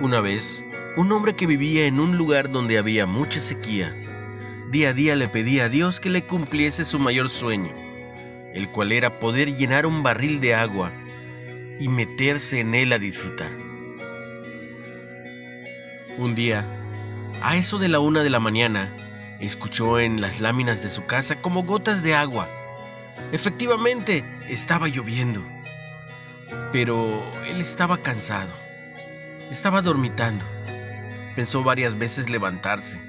Una vez, un hombre que vivía en un lugar donde había mucha sequía, día a día le pedía a Dios que le cumpliese su mayor sueño, el cual era poder llenar un barril de agua y meterse en él a disfrutar. Un día, a eso de la una de la mañana, escuchó en las láminas de su casa como gotas de agua. Efectivamente, estaba lloviendo. Pero él estaba cansado. Estaba dormitando. Pensó varias veces levantarse.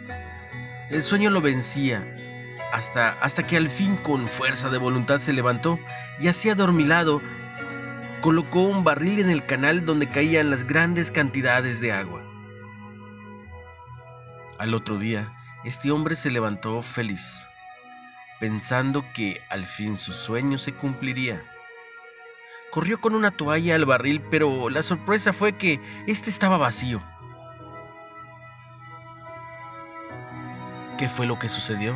El sueño lo vencía hasta, hasta que al fin con fuerza de voluntad se levantó y así adormilado colocó un barril en el canal donde caían las grandes cantidades de agua. Al otro día, este hombre se levantó feliz, pensando que al fin su sueño se cumpliría. Corrió con una toalla al barril, pero la sorpresa fue que éste estaba vacío. ¿Qué fue lo que sucedió?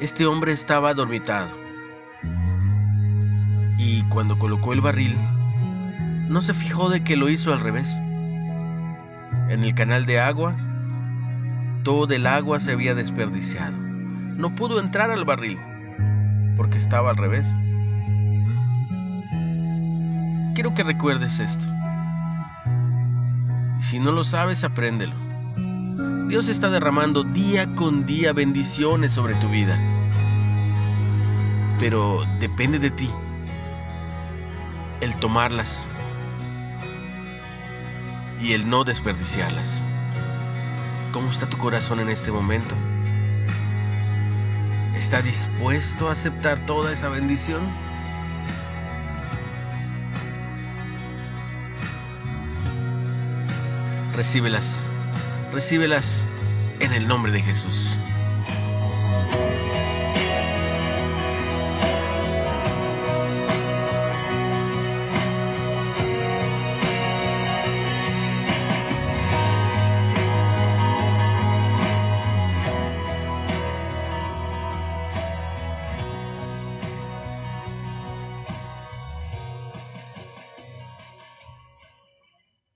Este hombre estaba adormitado. Y cuando colocó el barril, no se fijó de que lo hizo al revés. En el canal de agua, todo el agua se había desperdiciado. No pudo entrar al barril porque estaba al revés. Quiero que recuerdes esto. Si no lo sabes, apréndelo. Dios está derramando día con día bendiciones sobre tu vida. Pero depende de ti el tomarlas y el no desperdiciarlas. ¿Cómo está tu corazón en este momento? ¿Está dispuesto a aceptar toda esa bendición? Recíbelas, recíbelas en el nombre de Jesús.